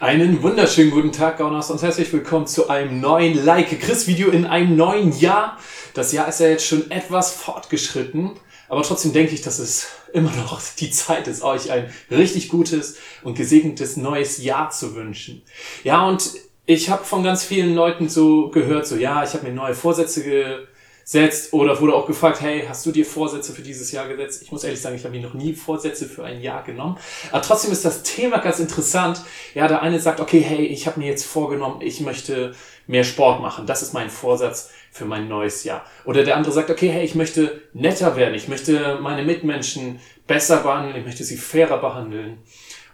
Einen wunderschönen guten Tag, Gauners, und herzlich willkommen zu einem neuen Like Chris Video in einem neuen Jahr. Das Jahr ist ja jetzt schon etwas fortgeschritten, aber trotzdem denke ich, dass es immer noch die Zeit ist, euch ein richtig gutes und gesegnetes neues Jahr zu wünschen. Ja, und ich habe von ganz vielen Leuten so gehört, so ja, ich habe mir neue Vorsätze setzt oder wurde auch gefragt, hey, hast du dir Vorsätze für dieses Jahr gesetzt? Ich muss ehrlich sagen, ich habe mir noch nie Vorsätze für ein Jahr genommen. Aber trotzdem ist das Thema ganz interessant. Ja, der eine sagt, okay, hey, ich habe mir jetzt vorgenommen, ich möchte mehr Sport machen. Das ist mein Vorsatz für mein neues Jahr. Oder der andere sagt, okay, hey, ich möchte netter werden. Ich möchte meine Mitmenschen besser behandeln. Ich möchte sie fairer behandeln.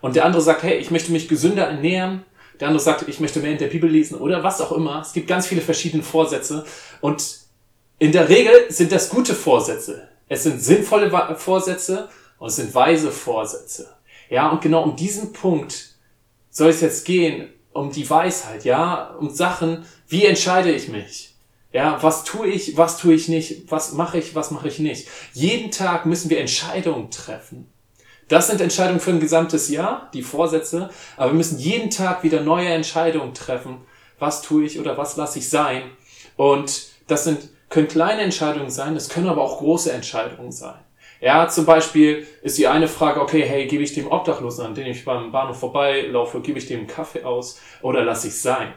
Und der andere sagt, hey, ich möchte mich gesünder ernähren. Der andere sagt, ich möchte mehr in der Bibel lesen oder was auch immer. Es gibt ganz viele verschiedene Vorsätze und in der Regel sind das gute Vorsätze. Es sind sinnvolle Vorsätze und es sind weise Vorsätze. Ja, und genau um diesen Punkt soll es jetzt gehen, um die Weisheit, ja, um Sachen, wie entscheide ich mich? Ja, was tue ich, was tue ich nicht, was mache ich, was mache ich nicht? Jeden Tag müssen wir Entscheidungen treffen. Das sind Entscheidungen für ein gesamtes Jahr, die Vorsätze, aber wir müssen jeden Tag wieder neue Entscheidungen treffen. Was tue ich oder was lasse ich sein? Und das sind können kleine Entscheidungen sein, es können aber auch große Entscheidungen sein. Ja, zum Beispiel ist die eine Frage, okay, hey, gebe ich dem Obdachlosen, an den ich beim Bahnhof vorbeilaufe, gebe ich dem einen Kaffee aus oder lasse ich sein?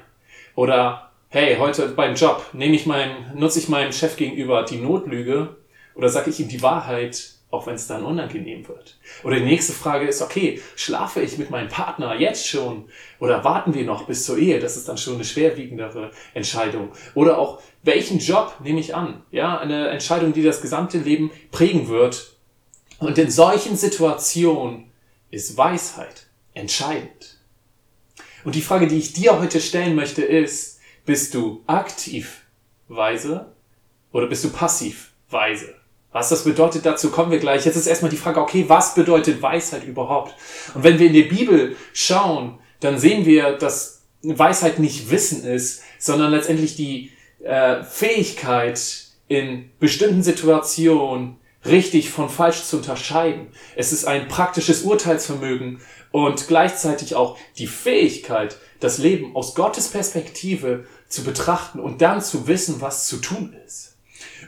Oder hey, heute beim Job nehme ich meinem, nutze ich meinem Chef gegenüber die Notlüge oder sage ich ihm die Wahrheit auch wenn es dann unangenehm wird. Oder die nächste Frage ist, okay, schlafe ich mit meinem Partner jetzt schon oder warten wir noch bis zur Ehe? Das ist dann schon eine schwerwiegendere Entscheidung. Oder auch, welchen Job nehme ich an? Ja, eine Entscheidung, die das gesamte Leben prägen wird. Und in solchen Situationen ist Weisheit entscheidend. Und die Frage, die ich dir heute stellen möchte, ist, bist du aktiv weise oder bist du passiv weise? Was das bedeutet, dazu kommen wir gleich. Jetzt ist erstmal die Frage, okay, was bedeutet Weisheit überhaupt? Und wenn wir in die Bibel schauen, dann sehen wir, dass Weisheit nicht Wissen ist, sondern letztendlich die äh, Fähigkeit, in bestimmten Situationen richtig von falsch zu unterscheiden. Es ist ein praktisches Urteilsvermögen und gleichzeitig auch die Fähigkeit, das Leben aus Gottes Perspektive zu betrachten und dann zu wissen, was zu tun ist.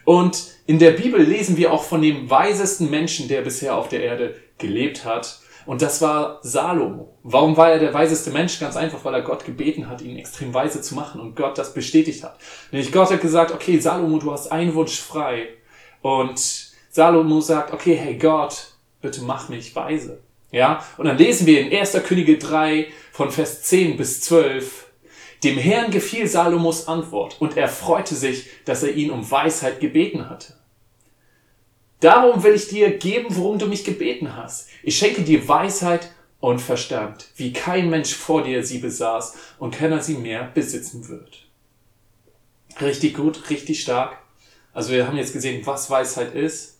Und in der Bibel lesen wir auch von dem weisesten Menschen, der bisher auf der Erde gelebt hat. Und das war Salomo. Warum war er der weiseste Mensch? Ganz einfach, weil er Gott gebeten hat, ihn extrem weise zu machen und Gott das bestätigt hat. Nämlich Gott hat gesagt, okay, Salomo, du hast einen Wunsch frei. Und Salomo sagt, okay, hey Gott, bitte mach mich weise. Ja, und dann lesen wir in 1. Könige 3 von Vers 10 bis 12, dem Herrn gefiel Salomos Antwort und er freute sich, dass er ihn um Weisheit gebeten hatte. Darum will ich dir geben, worum du mich gebeten hast. Ich schenke dir Weisheit und Verstand, wie kein Mensch vor dir sie besaß und keiner sie mehr besitzen wird. Richtig gut, richtig stark. Also wir haben jetzt gesehen, was Weisheit ist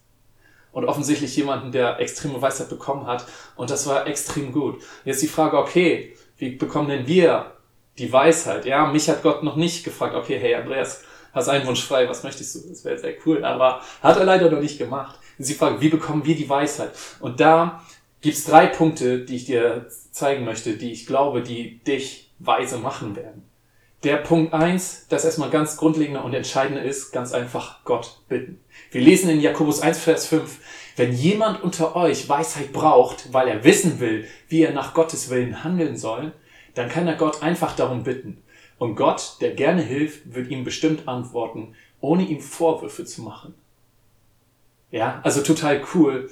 und offensichtlich jemanden, der extreme Weisheit bekommen hat und das war extrem gut. Jetzt die Frage, okay, wie bekommen denn wir die Weisheit? Ja, mich hat Gott noch nicht gefragt, okay, hey Andreas, hast einen Wunsch frei, was möchtest du? Das wäre sehr cool, aber hat er leider noch nicht gemacht. Sie fragen, wie bekommen wir die Weisheit? Und da gibt's drei Punkte, die ich dir zeigen möchte, die ich glaube, die dich weise machen werden. Der Punkt eins, das erstmal ganz grundlegender und entscheidender ist, ganz einfach Gott bitten. Wir lesen in Jakobus 1, Vers 5, wenn jemand unter euch Weisheit braucht, weil er wissen will, wie er nach Gottes Willen handeln soll, dann kann er Gott einfach darum bitten. Und Gott, der gerne hilft, wird ihm bestimmt antworten, ohne ihm Vorwürfe zu machen. Ja, also total cool.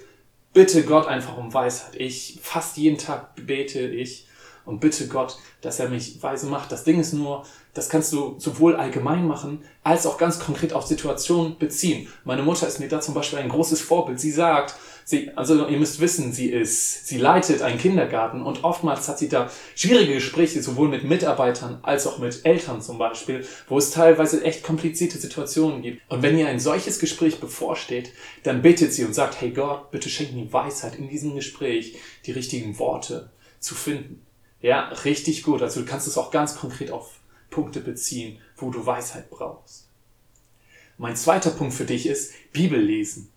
Bitte Gott einfach um Weisheit. Ich fast jeden Tag bete ich und bitte Gott, dass er mich weise macht. Das Ding ist nur, das kannst du sowohl allgemein machen, als auch ganz konkret auf Situationen beziehen. Meine Mutter ist mir da zum Beispiel ein großes Vorbild. Sie sagt, sie, also ihr müsst wissen, sie ist, sie leitet einen Kindergarten und oftmals hat sie da schwierige Gespräche, sowohl mit Mitarbeitern als auch mit Eltern zum Beispiel, wo es teilweise echt komplizierte Situationen gibt. Und wenn ihr ein solches Gespräch bevorsteht, dann bittet sie und sagt, hey Gott, bitte schenk mir Weisheit in diesem Gespräch, die richtigen Worte zu finden. Ja, richtig gut. Also du kannst es auch ganz konkret auf Punkte beziehen, wo du Weisheit brauchst. Mein zweiter Punkt für dich ist Bibel lesen.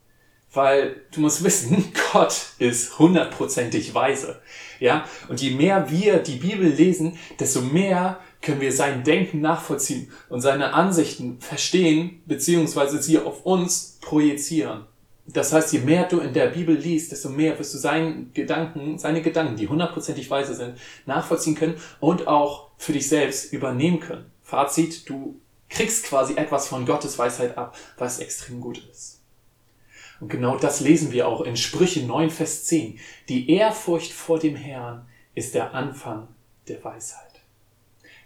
Weil du musst wissen, Gott ist hundertprozentig weise. Ja, und je mehr wir die Bibel lesen, desto mehr können wir sein Denken nachvollziehen und seine Ansichten verstehen, beziehungsweise sie auf uns projizieren. Das heißt, je mehr du in der Bibel liest, desto mehr wirst du seinen Gedanken, seine Gedanken, die hundertprozentig weise sind, nachvollziehen können und auch für dich selbst übernehmen können. Fazit, du kriegst quasi etwas von Gottes Weisheit ab, was extrem gut ist. Und genau das lesen wir auch in Sprüche 9, Vers 10. Die Ehrfurcht vor dem Herrn ist der Anfang der Weisheit.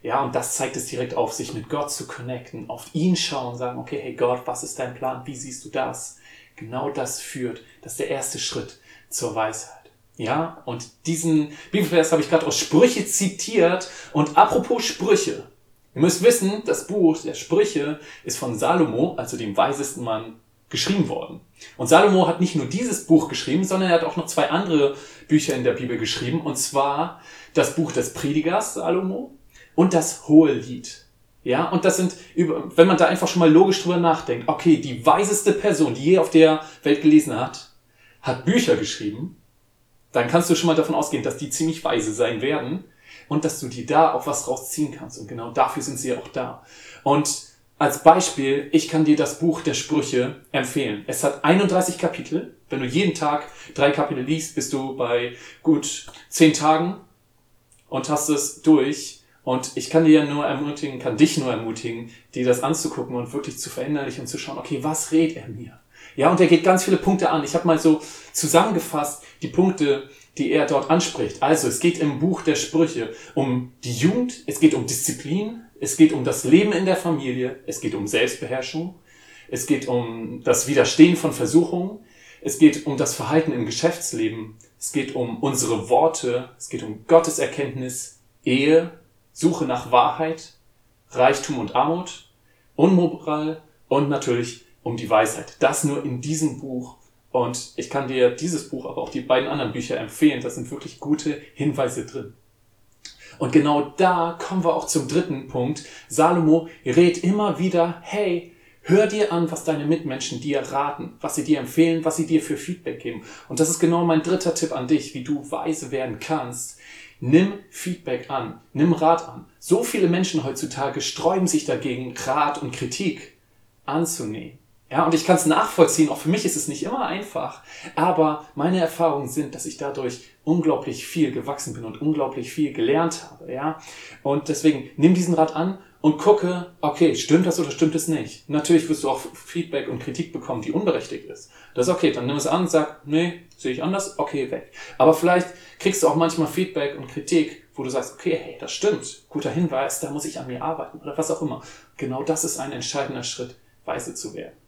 Ja, und das zeigt es direkt auf, sich mit Gott zu connecten, auf ihn schauen, sagen, okay, hey Gott, was ist dein Plan? Wie siehst du das? Genau das führt, das ist der erste Schritt zur Weisheit. Ja, und diesen Bibelvers habe ich gerade aus Sprüche zitiert. Und apropos Sprüche, ihr müsst wissen, das Buch der Sprüche ist von Salomo, also dem weisesten Mann geschrieben worden. Und Salomo hat nicht nur dieses Buch geschrieben, sondern er hat auch noch zwei andere Bücher in der Bibel geschrieben, und zwar das Buch des Predigers Salomo und das Hohe Lied. Ja, und das sind, wenn man da einfach schon mal logisch drüber nachdenkt, okay, die weiseste Person, die je auf der Welt gelesen hat, hat Bücher geschrieben, dann kannst du schon mal davon ausgehen, dass die ziemlich weise sein werden und dass du dir da auch was rausziehen kannst. Und genau dafür sind sie ja auch da. Und als Beispiel, ich kann dir das Buch der Sprüche empfehlen. Es hat 31 Kapitel. Wenn du jeden Tag drei Kapitel liest, bist du bei gut zehn Tagen und hast es durch. Und ich kann dir nur ermutigen, kann dich nur ermutigen, dir das anzugucken und wirklich zu verinnerlichen und zu schauen, okay, was redet er mir? Ja, und er geht ganz viele Punkte an. Ich habe mal so zusammengefasst die Punkte, die er dort anspricht. Also, es geht im Buch der Sprüche um die Jugend, es geht um Disziplin, es geht um das Leben in der Familie, es geht um Selbstbeherrschung, es geht um das Widerstehen von Versuchungen, es geht um das Verhalten im Geschäftsleben, es geht um unsere Worte, es geht um Gottes Erkenntnis, Ehe, Suche nach Wahrheit, Reichtum und Armut, Unmoral und natürlich um die Weisheit. Das nur in diesem Buch. Und ich kann dir dieses Buch, aber auch die beiden anderen Bücher empfehlen. Da sind wirklich gute Hinweise drin. Und genau da kommen wir auch zum dritten Punkt. Salomo rät immer wieder, hey, hör dir an, was deine Mitmenschen dir raten, was sie dir empfehlen, was sie dir für Feedback geben. Und das ist genau mein dritter Tipp an dich, wie du weise werden kannst. Nimm Feedback an, nimm Rat an. So viele Menschen heutzutage sträuben sich dagegen, Rat und Kritik anzunehmen. Ja, und ich kann es nachvollziehen, auch für mich ist es nicht immer einfach, aber meine Erfahrungen sind, dass ich dadurch unglaublich viel gewachsen bin und unglaublich viel gelernt habe, ja. Und deswegen nimm diesen Rat an und gucke, okay, stimmt das oder stimmt es nicht? Natürlich wirst du auch Feedback und Kritik bekommen, die unberechtigt ist. Das ist okay, dann nimm es an, sag, nee, sehe ich anders, okay, weg. Aber vielleicht kriegst du auch manchmal Feedback und Kritik, wo du sagst, okay, hey, das stimmt, guter Hinweis, da muss ich an mir arbeiten oder was auch immer. Genau das ist ein entscheidender Schritt, weise zu werden.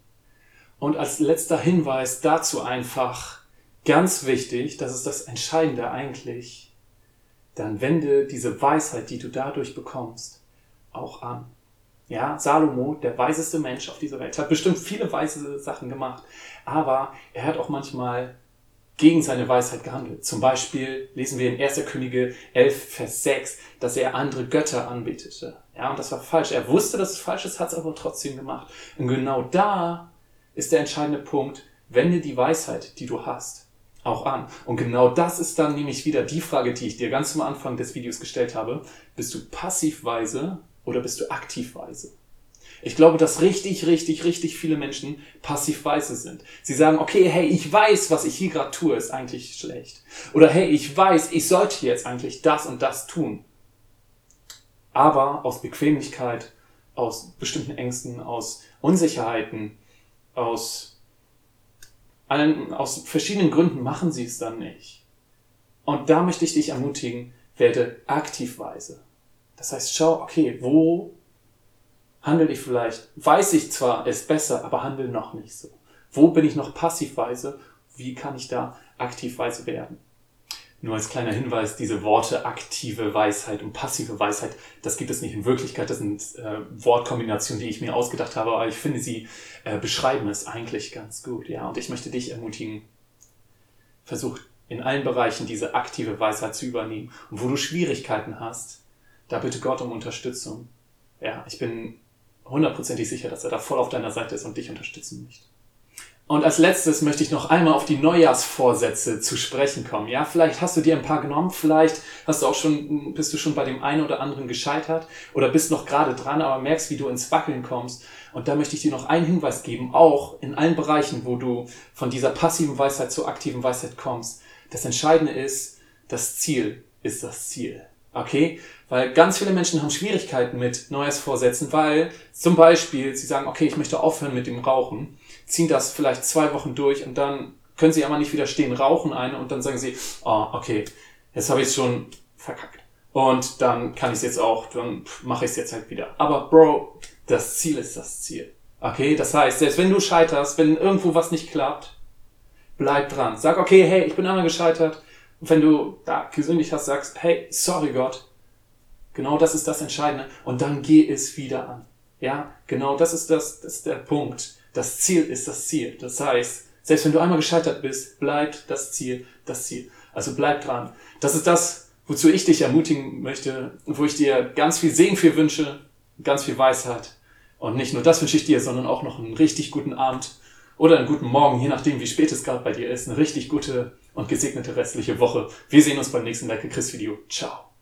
Und als letzter Hinweis dazu einfach ganz wichtig, das ist das Entscheidende eigentlich, dann wende diese Weisheit, die du dadurch bekommst, auch an. Ja, Salomo, der weiseste Mensch auf dieser Welt, hat bestimmt viele weise Sachen gemacht, aber er hat auch manchmal gegen seine Weisheit gehandelt. Zum Beispiel lesen wir in 1. Könige 11, Vers 6, dass er andere Götter anbetete. Ja, und das war falsch. Er wusste, dass es falsch ist, hat es aber trotzdem gemacht. Und genau da ist der entscheidende Punkt, wende die Weisheit, die du hast, auch an. Und genau das ist dann nämlich wieder die Frage, die ich dir ganz am Anfang des Videos gestellt habe. Bist du passivweise oder bist du aktivweise? Ich glaube, dass richtig, richtig, richtig viele Menschen passivweise sind. Sie sagen, okay, hey, ich weiß, was ich hier gerade tue, ist eigentlich schlecht. Oder hey, ich weiß, ich sollte jetzt eigentlich das und das tun. Aber aus Bequemlichkeit, aus bestimmten Ängsten, aus Unsicherheiten, aus, allen, aus verschiedenen Gründen machen sie es dann nicht. Und da möchte ich dich ermutigen, werde aktiv weise. Das heißt, schau, okay, wo handle ich vielleicht, weiß ich zwar, es besser, aber handle noch nicht so. Wo bin ich noch passivweise? Wie kann ich da aktivweise werden? Nur als kleiner Hinweis, diese Worte aktive Weisheit und passive Weisheit, das gibt es nicht in Wirklichkeit. Das sind äh, Wortkombinationen, die ich mir ausgedacht habe, aber ich finde, sie äh, beschreiben es eigentlich ganz gut. Ja, und ich möchte dich ermutigen, versuch in allen Bereichen diese aktive Weisheit zu übernehmen. Und wo du Schwierigkeiten hast, da bitte Gott um Unterstützung. Ja, ich bin hundertprozentig sicher, dass er da voll auf deiner Seite ist und dich unterstützen möchte. Und als letztes möchte ich noch einmal auf die Neujahrsvorsätze zu sprechen kommen. Ja, vielleicht hast du dir ein paar genommen, vielleicht hast du auch schon, bist du schon bei dem einen oder anderen gescheitert oder bist noch gerade dran, aber merkst, wie du ins Wackeln kommst. Und da möchte ich dir noch einen Hinweis geben, auch in allen Bereichen, wo du von dieser passiven Weisheit zur aktiven Weisheit kommst. Das Entscheidende ist, das Ziel ist das Ziel. Okay? Weil ganz viele Menschen haben Schwierigkeiten mit Neujahrsvorsätzen, weil zum Beispiel sie sagen, okay, ich möchte aufhören mit dem Rauchen ziehen das vielleicht zwei Wochen durch und dann können sie aber nicht widerstehen, rauchen eine und dann sagen sie, oh, okay, jetzt habe ich es schon verkackt. Und dann kann ich es jetzt auch, dann mache ich es jetzt halt wieder. Aber Bro, das Ziel ist das Ziel. Okay, das heißt, selbst wenn du scheiterst, wenn irgendwo was nicht klappt, bleib dran. Sag, okay, hey, ich bin einmal gescheitert. Und wenn du da gesündigt hast, sagst, hey, sorry Gott. Genau das ist das Entscheidende. Und dann geh es wieder an. Ja, genau das ist das, das ist der Punkt. Das Ziel ist das Ziel. Das heißt, selbst wenn du einmal gescheitert bist, bleibt das Ziel das Ziel. Also bleib dran. Das ist das, wozu ich dich ermutigen möchte, wo ich dir ganz viel Segen für wünsche, ganz viel Weisheit. Und nicht nur das wünsche ich dir, sondern auch noch einen richtig guten Abend oder einen guten Morgen, je nachdem, wie spät es gerade bei dir ist. Eine richtig gute und gesegnete restliche Woche. Wir sehen uns beim nächsten Like Chris Video. Ciao.